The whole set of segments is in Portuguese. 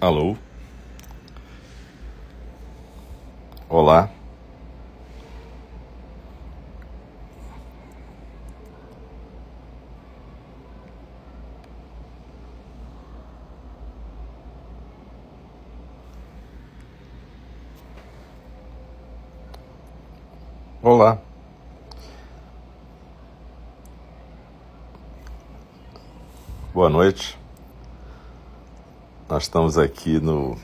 Alô? Olá? Olá. Boa noite. Nós estamos aqui no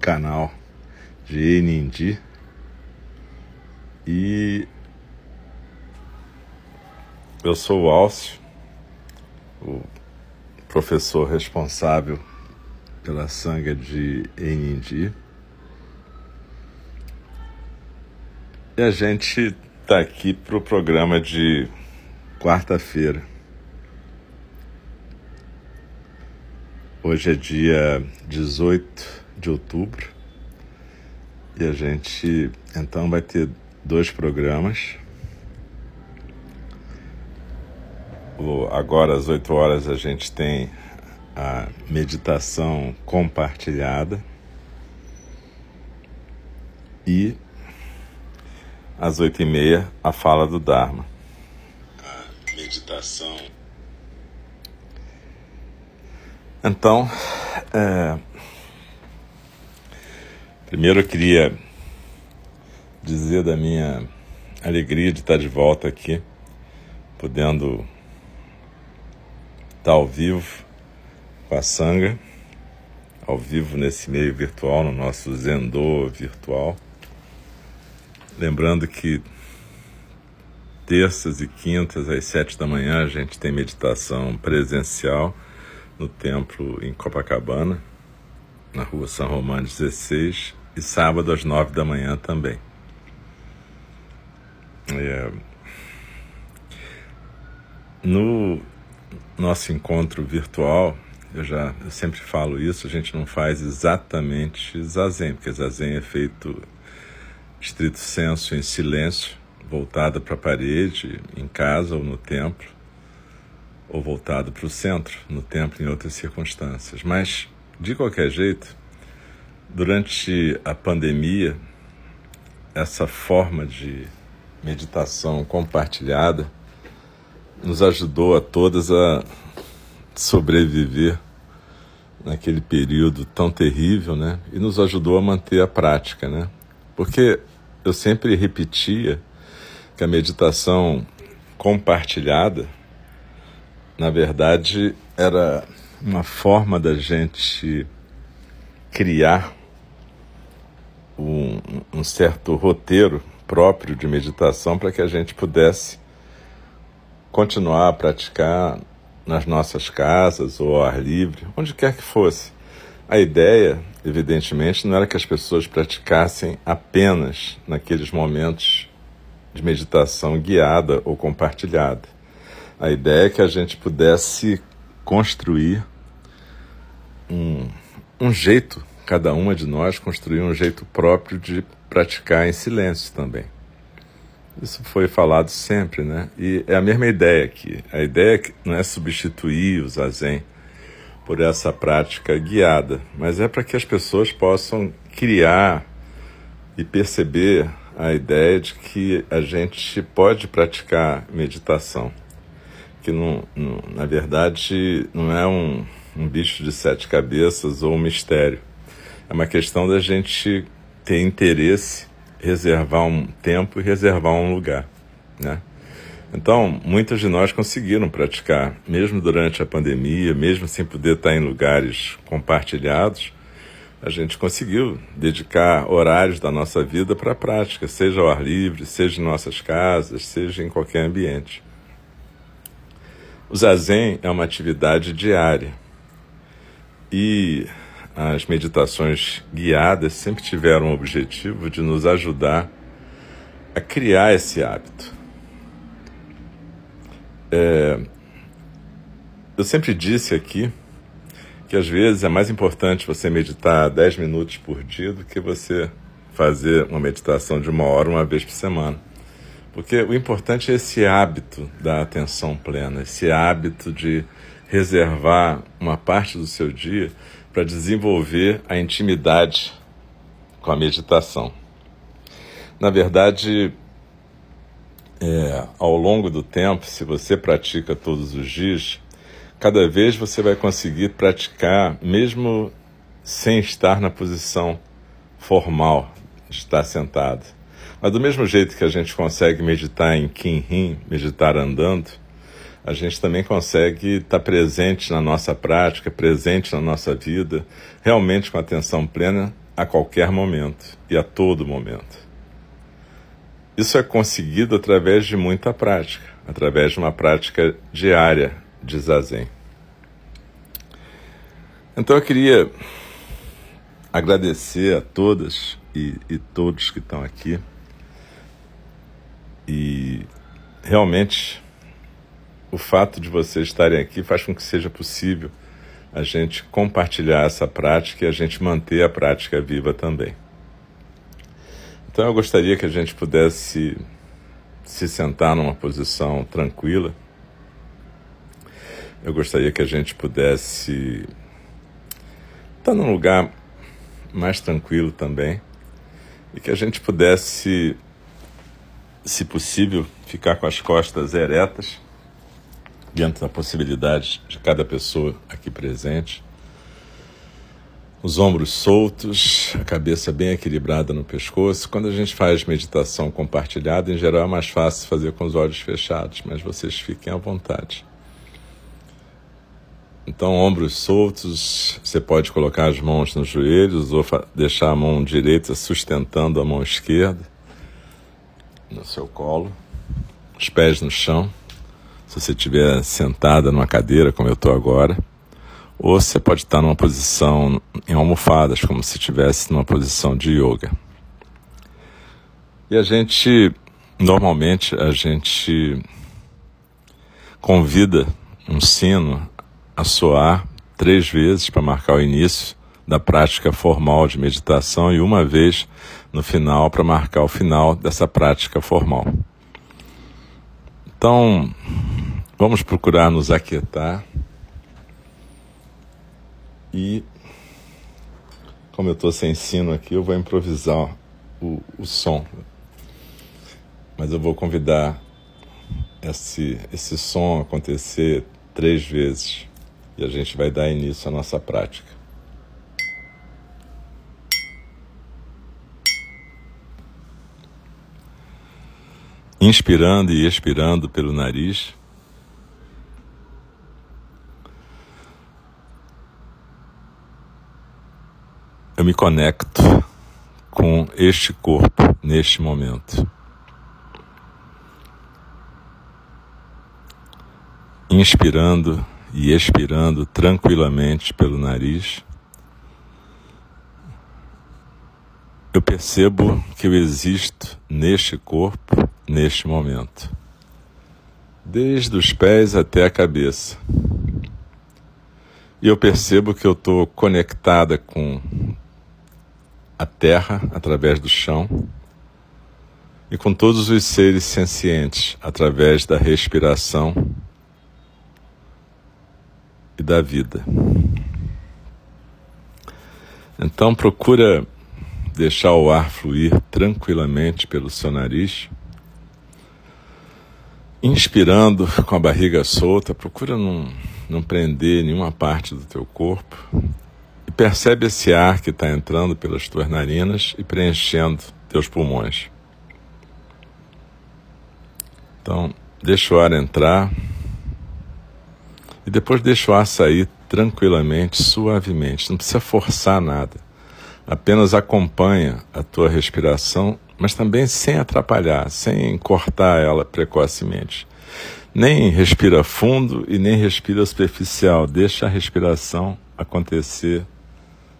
canal de Enindi e eu sou o Alcio, o professor responsável pela sanga de Enindi. E a gente está aqui para o programa de quarta-feira. Hoje é dia 18 de outubro e a gente então vai ter dois programas. Agora às 8 horas a gente tem a meditação compartilhada e às oito e meia a fala do Dharma. A meditação Então, é... primeiro eu queria dizer da minha alegria de estar de volta aqui, podendo estar ao vivo com a Sanga, ao vivo nesse meio virtual, no nosso Zendô virtual. Lembrando que terças e quintas às sete da manhã a gente tem meditação presencial no templo em Copacabana, na rua São Romão 16, e sábado às nove da manhã também. É... No nosso encontro virtual, eu já eu sempre falo isso, a gente não faz exatamente zazen, porque zazen é feito estrito senso em silêncio, voltada para a parede, em casa ou no templo ou voltado para o centro, no templo, em outras circunstâncias. Mas, de qualquer jeito, durante a pandemia, essa forma de meditação compartilhada nos ajudou a todas a sobreviver naquele período tão terrível, né? E nos ajudou a manter a prática, né? Porque eu sempre repetia que a meditação compartilhada na verdade, era uma forma da gente criar um, um certo roteiro próprio de meditação para que a gente pudesse continuar a praticar nas nossas casas ou ao ar livre, onde quer que fosse. A ideia, evidentemente, não era que as pessoas praticassem apenas naqueles momentos de meditação guiada ou compartilhada. A ideia é que a gente pudesse construir um, um jeito, cada uma de nós construir um jeito próprio de praticar em silêncio também. Isso foi falado sempre, né? E é a mesma ideia aqui. A ideia é não é substituir o zazen por essa prática guiada, mas é para que as pessoas possam criar e perceber a ideia de que a gente pode praticar meditação que não, não, na verdade não é um, um bicho de sete cabeças ou um mistério. É uma questão da gente ter interesse, reservar um tempo e reservar um lugar, né? Então, muitos de nós conseguiram praticar, mesmo durante a pandemia, mesmo sem poder estar em lugares compartilhados, a gente conseguiu dedicar horários da nossa vida para a prática, seja ao ar livre, seja em nossas casas, seja em qualquer ambiente. O zazen é uma atividade diária e as meditações guiadas sempre tiveram o objetivo de nos ajudar a criar esse hábito. É, eu sempre disse aqui que às vezes é mais importante você meditar 10 minutos por dia do que você fazer uma meditação de uma hora uma vez por semana. Porque o importante é esse hábito da atenção plena, esse hábito de reservar uma parte do seu dia para desenvolver a intimidade com a meditação. Na verdade, é, ao longo do tempo, se você pratica todos os dias, cada vez você vai conseguir praticar, mesmo sem estar na posição formal de estar sentado. Mas do mesmo jeito que a gente consegue meditar em Kinhin, meditar andando, a gente também consegue estar presente na nossa prática, presente na nossa vida, realmente com atenção plena a qualquer momento e a todo momento. Isso é conseguido através de muita prática, através de uma prática diária de zazen. Então eu queria agradecer a todas e, e todos que estão aqui e realmente o fato de vocês estarem aqui faz com que seja possível a gente compartilhar essa prática e a gente manter a prática viva também. Então eu gostaria que a gente pudesse se sentar numa posição tranquila. Eu gostaria que a gente pudesse estar num lugar mais tranquilo também e que a gente pudesse, se possível, ficar com as costas eretas, dentro da possibilidade de cada pessoa aqui presente os ombros soltos, a cabeça bem equilibrada no pescoço. Quando a gente faz meditação compartilhada, em geral é mais fácil fazer com os olhos fechados, mas vocês fiquem à vontade. Então, ombros soltos, você pode colocar as mãos nos joelhos ou deixar a mão direita sustentando a mão esquerda no seu colo, os pés no chão. Se você estiver sentada numa cadeira, como eu estou agora ou você pode estar numa posição em almofadas, como se estivesse numa posição de yoga. E a gente, normalmente, a gente convida um sino a soar três vezes para marcar o início da prática formal de meditação e uma vez no final para marcar o final dessa prática formal. Então, vamos procurar nos aquietar. E como eu estou sem sino aqui, eu vou improvisar o, o som. Mas eu vou convidar esse, esse som acontecer três vezes. E a gente vai dar início à nossa prática. Inspirando e expirando pelo nariz. eu me conecto com este corpo neste momento. Inspirando e expirando tranquilamente pelo nariz, eu percebo que eu existo neste corpo, neste momento, desde os pés até a cabeça. E eu percebo que eu estou conectada com a terra através do chão e com todos os seres sencientes através da respiração e da vida. Então procura deixar o ar fluir tranquilamente pelo seu nariz. Inspirando com a barriga solta, procura não, não prender nenhuma parte do teu corpo percebe esse ar que está entrando pelas tuas narinas e preenchendo teus pulmões. Então, deixa o ar entrar e depois deixa o ar sair tranquilamente, suavemente. Não precisa forçar nada. Apenas acompanha a tua respiração, mas também sem atrapalhar, sem cortar ela precocemente. Nem respira fundo e nem respira superficial. Deixa a respiração acontecer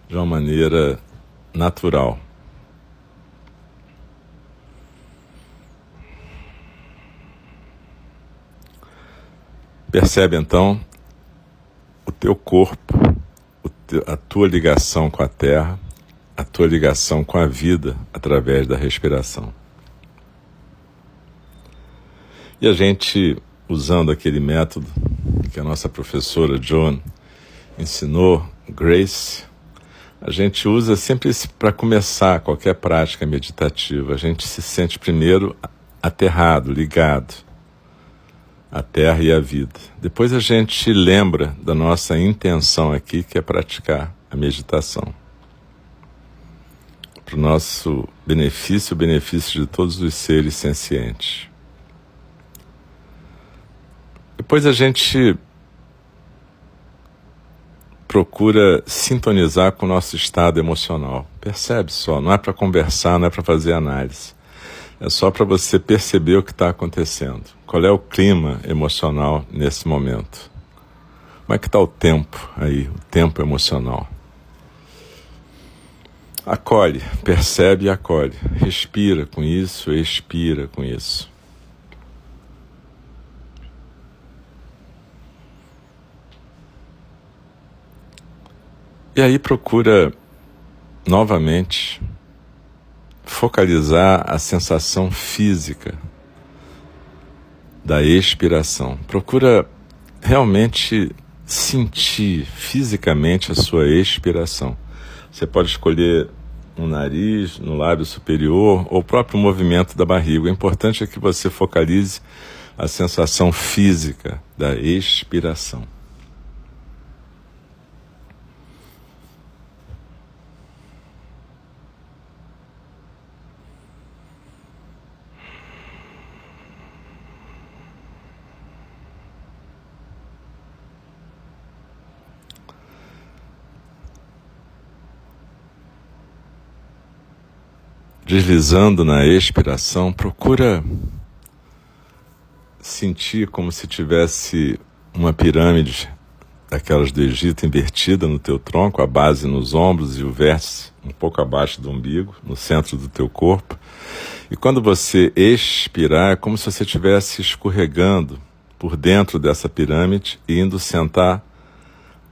de uma maneira natural. Percebe então o teu corpo, a tua ligação com a terra, a tua ligação com a vida através da respiração. E a gente, usando aquele método que a nossa professora Joan ensinou, Grace, A gente usa sempre para começar qualquer prática meditativa. A gente se sente primeiro aterrado, ligado à terra e à vida. Depois a gente lembra da nossa intenção aqui, que é praticar a meditação. Para o nosso benefício, o benefício de todos os seres sencientes. Depois a gente procura sintonizar com o nosso estado emocional. Percebe só, não é para conversar, não é para fazer análise. É só para você perceber o que está acontecendo. Qual é o clima emocional nesse momento? Como é que está o tempo aí, o tempo emocional? Acolhe, percebe e acolhe. Respira com isso, expira com isso. E aí procura novamente focalizar a sensação física da expiração. Procura realmente sentir fisicamente a sua expiração. Você pode escolher no nariz, no lábio superior ou o próprio movimento da barriga. O importante é que você focalize a sensação física da expiração. Deslizando na expiração, procura sentir como se tivesse uma pirâmide daquelas do Egito invertida no teu tronco, a base nos ombros e o vértice um pouco abaixo do umbigo, no centro do teu corpo. E quando você expirar, é como se você estivesse escorregando por dentro dessa pirâmide e indo sentar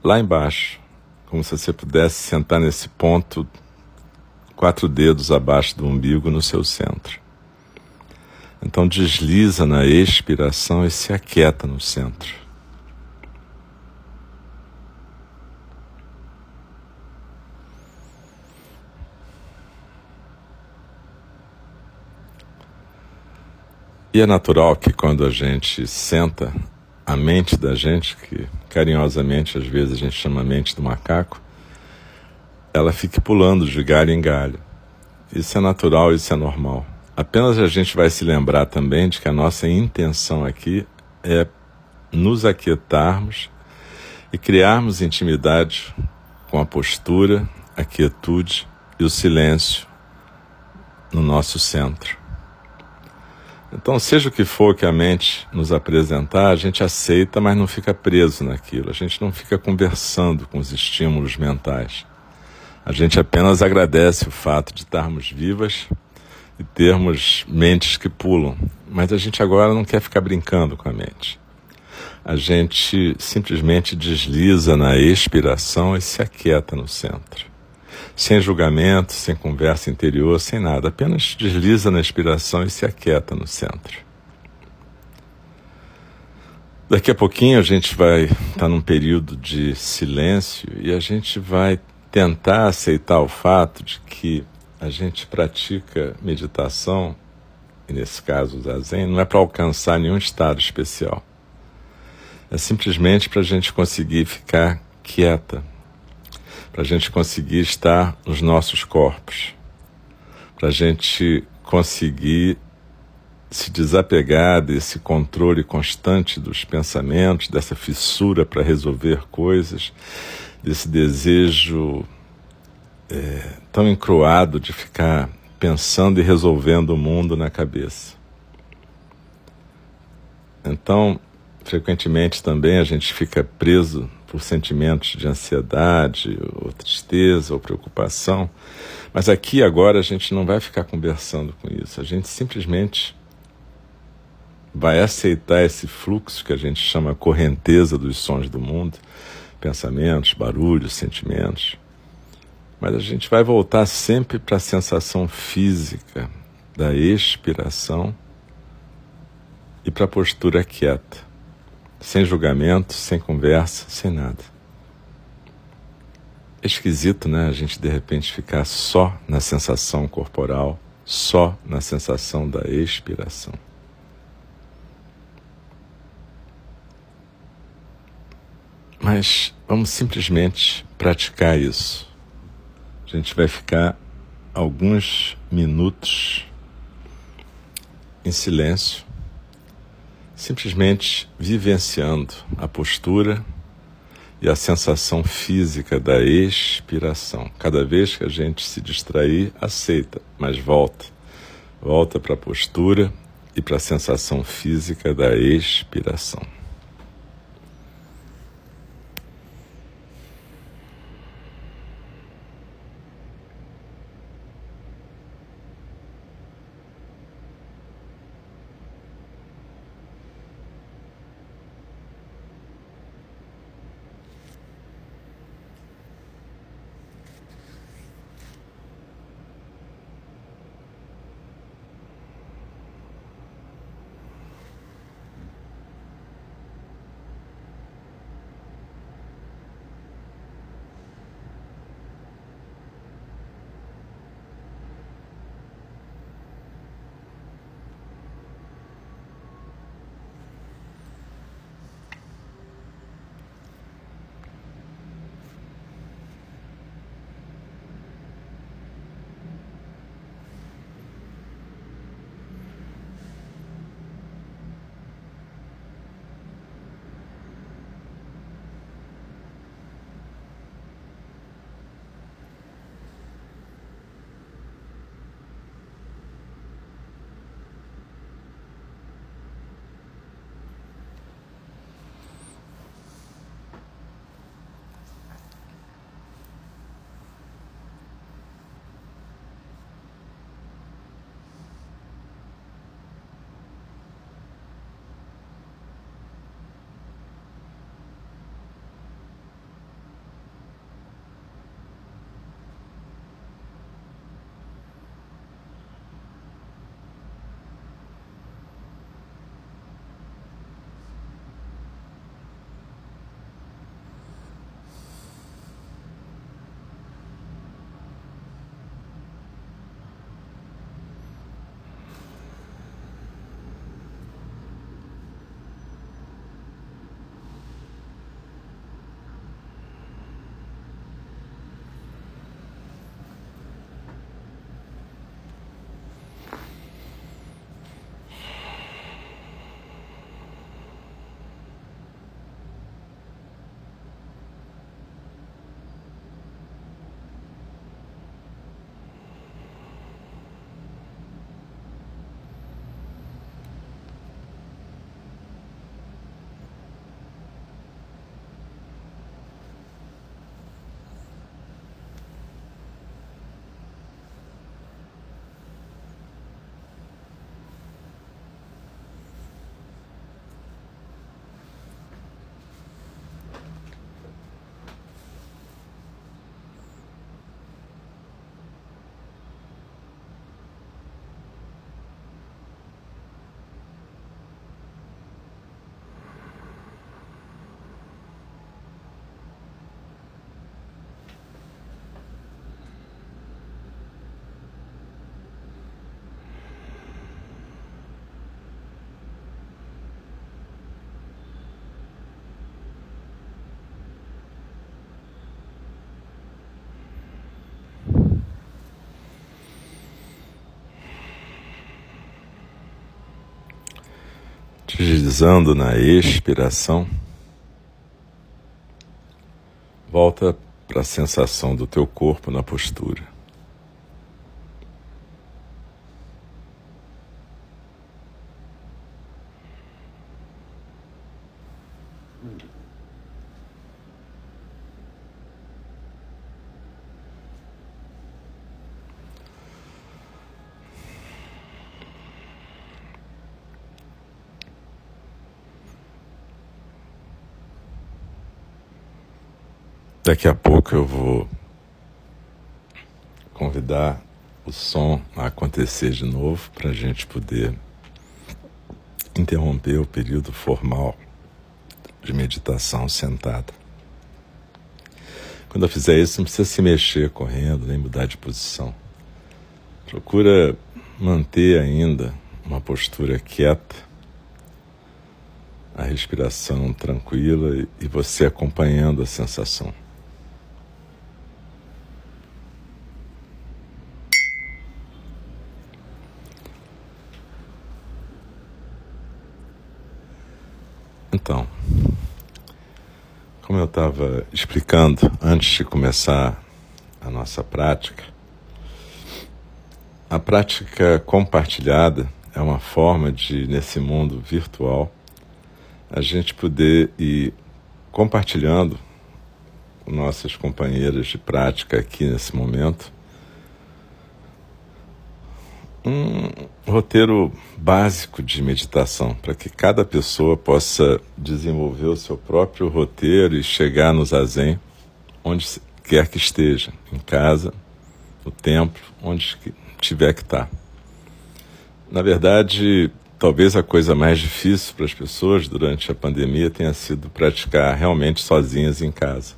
lá embaixo, como se você pudesse sentar nesse ponto quatro dedos abaixo do umbigo no seu centro. Então desliza na expiração e se aquieta no centro. E é natural que quando a gente senta, a mente da gente, que carinhosamente às vezes a gente chama a mente do macaco, ela fique pulando de galho em galho. Isso é natural, isso é normal. Apenas a gente vai se lembrar também de que a nossa intenção aqui é nos aquietarmos e criarmos intimidade com a postura, a quietude e o silêncio no nosso centro. Então, seja o que for que a mente nos apresentar, a gente aceita, mas não fica preso naquilo. A gente não fica conversando com os estímulos mentais. A gente apenas agradece o fato de estarmos vivas e termos mentes que pulam, mas a gente agora não quer ficar brincando com a mente. A gente simplesmente desliza na expiração e se aquieta no centro. Sem julgamento, sem conversa interior, sem nada. Apenas desliza na expiração e se aquieta no centro. Daqui a pouquinho a gente vai estar tá num período de silêncio e a gente vai tentar aceitar o fato de que a gente pratica meditação, e nesse caso o zazen, não é para alcançar nenhum estado especial. É simplesmente para a gente conseguir ficar quieta, para a gente conseguir estar nos nossos corpos, para a gente conseguir se desapegar desse controle constante dos pensamentos, dessa fissura para resolver coisas desse desejo é, tão encruado de ficar pensando e resolvendo o mundo na cabeça. Então, frequentemente também a gente fica preso por sentimentos de ansiedade, ou tristeza, ou preocupação, mas aqui agora a gente não vai ficar conversando com isso, a gente simplesmente vai aceitar esse fluxo que a gente chama correnteza dos sons do mundo pensamentos, barulhos, sentimentos. Mas a gente vai voltar sempre para a sensação física da expiração e para a postura quieta, sem julgamento, sem conversa, sem nada. É esquisito, né? A gente de repente ficar só na sensação corporal, só na sensação da expiração. Mas vamos simplesmente praticar isso. A gente vai ficar alguns minutos em silêncio, simplesmente vivenciando a postura e a sensação física da expiração. Cada vez que a gente se distrair, aceita, mas volta. Volta para a postura e para a sensação física da expiração. Deslizando na expiração, volta para a sensação do teu corpo na postura. Daqui a pouco eu vou convidar o som a acontecer de novo para a gente poder interromper o período formal de meditação sentada. Quando eu fizer isso, não precisa se mexer correndo, nem mudar de posição. Procura manter ainda uma postura quieta, a respiração tranquila e você acompanhando a sensação. Então, como eu estava explicando antes de começar a nossa prática, a prática compartilhada é uma forma de, nesse mundo virtual, a gente poder ir compartilhando com nossas companheiras de prática aqui nesse momento um roteiro básico de meditação para que cada pessoa possa desenvolver o seu próprio roteiro e chegar no zazen onde quer que esteja, em casa, no templo, onde tiver que estar. Na verdade, talvez a coisa mais difícil para as pessoas durante a pandemia tenha sido praticar realmente sozinhas em casa.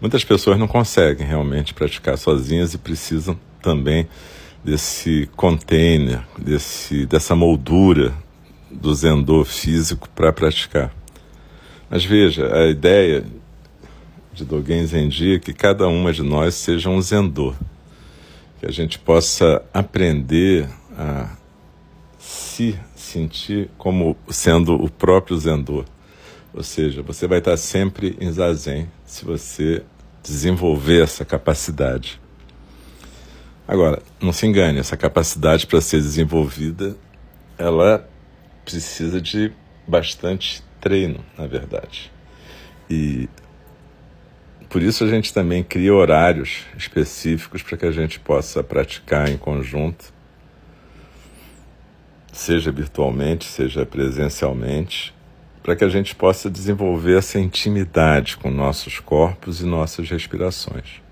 Muitas pessoas não conseguem realmente praticar sozinhas e precisam também desse container, desse, dessa moldura do Zendô físico para praticar. Mas veja, a ideia de Dogen Zenji é que cada uma de nós seja um Zendô, que a gente possa aprender a se sentir como sendo o próprio Zendô. Ou seja, você vai estar sempre em Zazen se você desenvolver essa capacidade. Agora, não se engane, essa capacidade para ser desenvolvida, ela precisa de bastante treino, na verdade. E por isso a gente também cria horários específicos para que a gente possa praticar em conjunto, seja virtualmente, seja presencialmente, para que a gente possa desenvolver essa intimidade com nossos corpos e nossas respirações.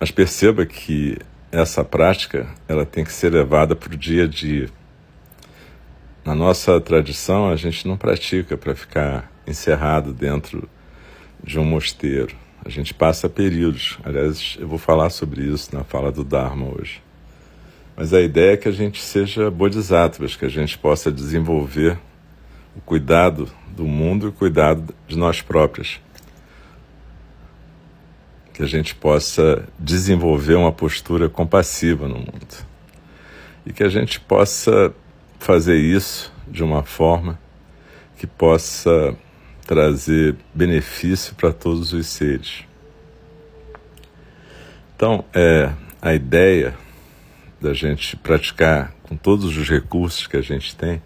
Mas perceba que essa prática ela tem que ser levada para o dia a dia. Na nossa tradição, a gente não pratica para ficar encerrado dentro de um mosteiro. A gente passa períodos. Aliás, eu vou falar sobre isso na fala do Dharma hoje. Mas a ideia é que a gente seja bodhisattvas, que a gente possa desenvolver o cuidado do mundo e o cuidado de nós próprios que a gente possa desenvolver uma postura compassiva no mundo. E que a gente possa fazer isso de uma forma que possa trazer benefício para todos os seres. Então, é a ideia da gente praticar com todos os recursos que a gente tem,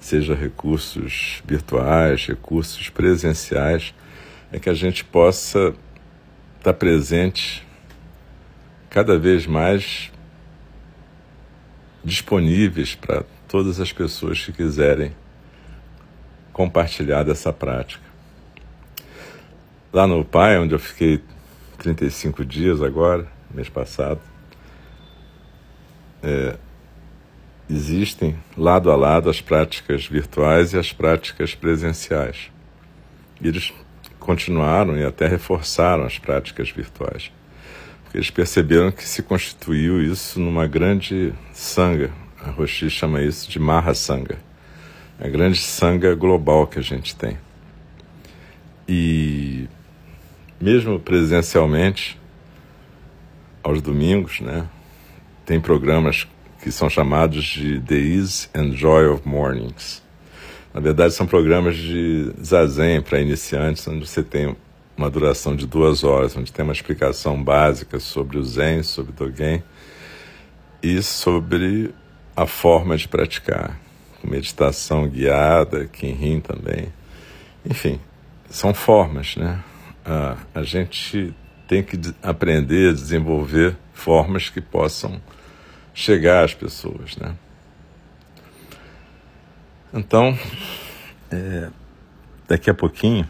seja recursos virtuais, recursos presenciais, é que a gente possa está presente cada vez mais disponíveis para todas as pessoas que quiserem compartilhar dessa prática. Lá no Pai, onde eu fiquei 35 dias agora, mês passado, é, existem lado a lado as práticas virtuais e as práticas presenciais. E eles continuaram e até reforçaram as práticas virtuais. Porque eles perceberam que se constituiu isso numa grande sanga. A Roshi chama isso de Mahasanga. A grande sanga global que a gente tem. E mesmo presencialmente, aos domingos, né, tem programas que são chamados de The Ease and Joy of Mornings na verdade, são programas de zazen para iniciantes, onde você tem uma duração de duas horas, onde tem uma explicação básica sobre o zen, sobre o dogen e sobre a forma de praticar, com meditação guiada, kinrin também. Enfim, são formas, né? a a gente tem que aprender a desenvolver formas que possam chegar às pessoas, né? Então, é, daqui a pouquinho,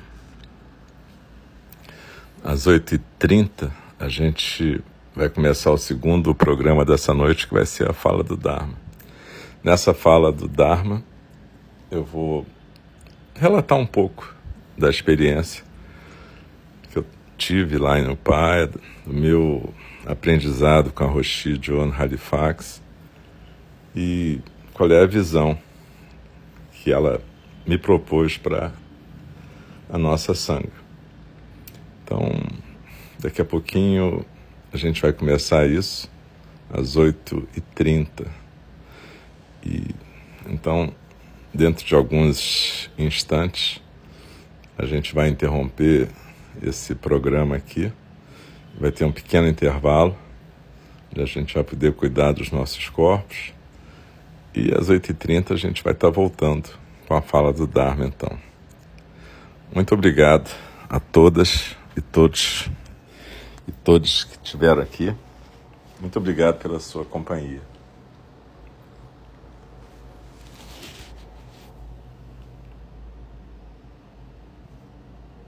às 8h30, a gente vai começar o segundo programa dessa noite, que vai ser a fala do Dharma. Nessa fala do Dharma, eu vou relatar um pouco da experiência que eu tive lá em Upaia, do meu aprendizado com a Roshi John Halifax e qual é a visão que ela me propôs para a nossa sanga. Então, daqui a pouquinho a gente vai começar isso às 8h30. E então, dentro de alguns instantes, a gente vai interromper esse programa aqui. Vai ter um pequeno intervalo, onde a gente vai poder cuidar dos nossos corpos. E às 8h30 a gente vai estar voltando com a fala do Dharma, então. Muito obrigado a todas e todos e todos que estiveram aqui. Muito obrigado pela sua companhia.